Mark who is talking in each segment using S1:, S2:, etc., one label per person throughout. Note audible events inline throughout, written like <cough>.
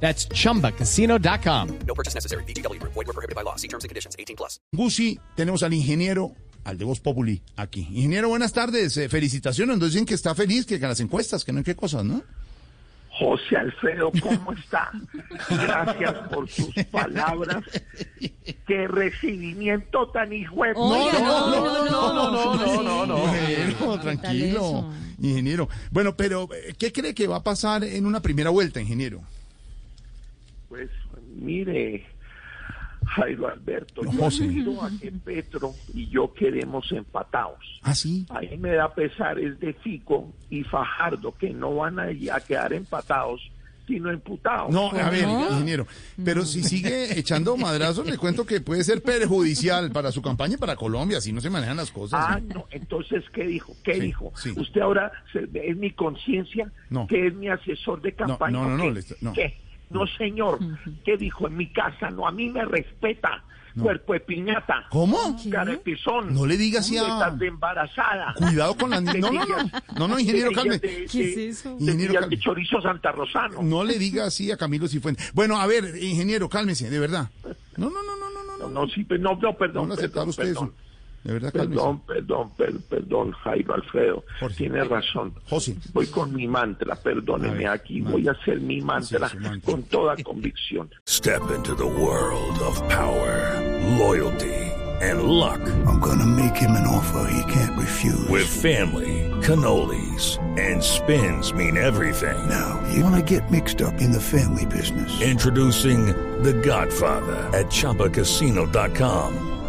S1: That's chumbacasino.com.
S2: No purchase necessary. BGW. Void were prohibited by law. See terms and conditions. 18 plus.
S3: Gusi, tenemos al ingeniero, al de Voz Populi, aquí. Ingeniero, buenas tardes. Eh, felicitaciones. Nos dicen que está feliz, que con las encuestas, que no hay qué cosas, ¿no?
S4: José Alfredo, ¿cómo está? Gracias por sus palabras. Qué recibimiento tan hijo de
S5: Oiga, no, no, no,
S3: no, no,
S5: no,
S3: no,
S5: sí.
S3: Ingeniero, tranquilo. Ingeniero. Bueno, pero eh, ¿qué cree que va a pasar en una primera vuelta, ingeniero?
S4: Pues mire, Jairo Alberto, yo
S3: José.
S4: miro a que Petro y yo queremos empatados.
S3: ¿Ah, sí?
S4: Ahí me da pesar es de Fico y Fajardo, que no van a, a quedar empatados, sino imputados.
S3: No, a ver,
S5: no?
S3: ingeniero. Pero si sigue echando madrazos, le cuento que puede ser perjudicial para su campaña y para Colombia, si no se manejan las cosas.
S4: Ah, no, entonces, ¿qué dijo? ¿Qué
S3: Sí,
S4: dijo?
S3: sí.
S4: Usted ahora es mi conciencia,
S3: No.
S4: que es mi asesor de campaña.
S3: no, no, no, no.
S4: ¿Qué? No, señor. ¿Qué dijo? En mi casa, no, a mí me respeta. Cuerpo de piñata.
S3: ¿Cómo?
S4: Carepizón.
S3: No le diga así a-
S4: Estás de embarazada.
S3: Cuidado con las niñas. No, no, no. No, no, ingeniero, calme.
S4: ¿Qué
S5: ¿Qué es eso?
S3: Ingeniero,
S4: de
S3: calme.
S4: chorizo Santa Rosano.
S3: No le diga así a Camilo Cifuentes. Bueno, a ver, ingeniero, cálmese, de verdad. No, no, no, no, no, no.
S4: No,
S3: No,
S4: no, sí, pero no, no,
S3: no
S4: perdón,
S3: van a aceptar
S4: perdón,
S3: ustedes
S4: perdón.
S3: eso. De verdad, cálmese.
S4: Perdón, perdón, perdón, Jairo Alfredo.
S3: Jorge.
S4: Tiene razón.
S3: José.
S4: Voy con mi mantra, perdóneme
S3: ver,
S4: aquí.
S3: mantra.
S4: Voy a hacer mi mantra
S3: su mantra.
S4: con toda convicción.
S6: Step into the world of power, loyalty, and luck.
S7: I'm gonna make him an offer he can't refuse.
S6: With family, cannolis, and spins mean everything.
S7: now, you wanna get mixed up in the family business.
S6: Introducing The Godfather at ChumbaCasino.com.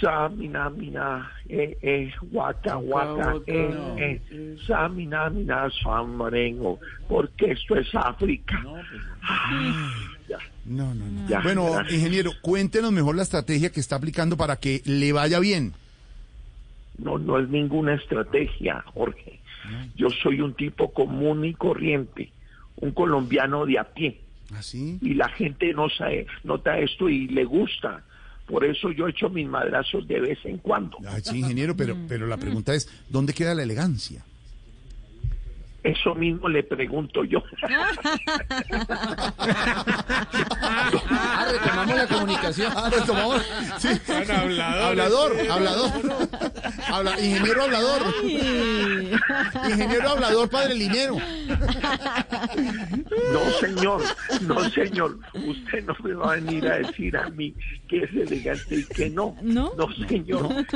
S4: Samina, mina, eh, eh, waka, waka, eh, eh. Samina, mina, samarengo. Porque esto es África. Ya.
S3: No, no, no.
S4: Ya,
S3: bueno,
S4: gracias.
S3: ingeniero, cuéntenos mejor la estrategia que está aplicando para que le vaya bien.
S4: No, no es ninguna estrategia, Jorge. Yo soy un tipo común y corriente, un colombiano de a pie.
S3: ¿Así?
S4: y la gente no sabe, nota esto y le gusta. Por eso yo echo mis madrazos de vez en cuando.
S3: Ay, sí, ingeniero, pero, pero la pregunta es, ¿dónde queda la elegancia?
S4: Eso mismo le pregunto yo. <laughs>
S8: Ah, retomamos la comunicación.
S3: Ah, retomamos. Sí. Hablador, hablador. Habla- ingeniero hablador. Ingeniero hablador, padre linero.
S4: No, señor, no, señor. Usted no me va a venir a decir a mí que es elegante y que no.
S5: ¿No?
S4: No, señor. <laughs>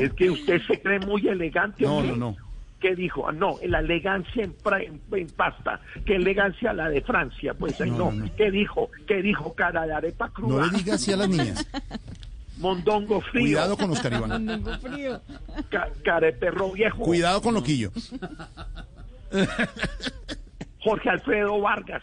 S4: Es que usted se cree muy elegante.
S3: No,
S4: hombre.
S3: no, no.
S4: ¿Qué dijo? Ah, no, la elegancia en, pra- en- en pasta. ¿Qué elegancia la de Francia? Pues ay,
S3: No,
S4: no.
S3: no, no.
S4: ¿Qué dijo? ¿Qué dijo cara de arepa cruda?
S3: No le diga así a las niñas. <laughs>
S4: Mondongo frío.
S3: Cuidado con Oscar Iván.
S5: Tengo frío.
S4: Ca- careperro viejo.
S3: Cuidado con Loquillo.
S4: Jorge Alfredo Vargas.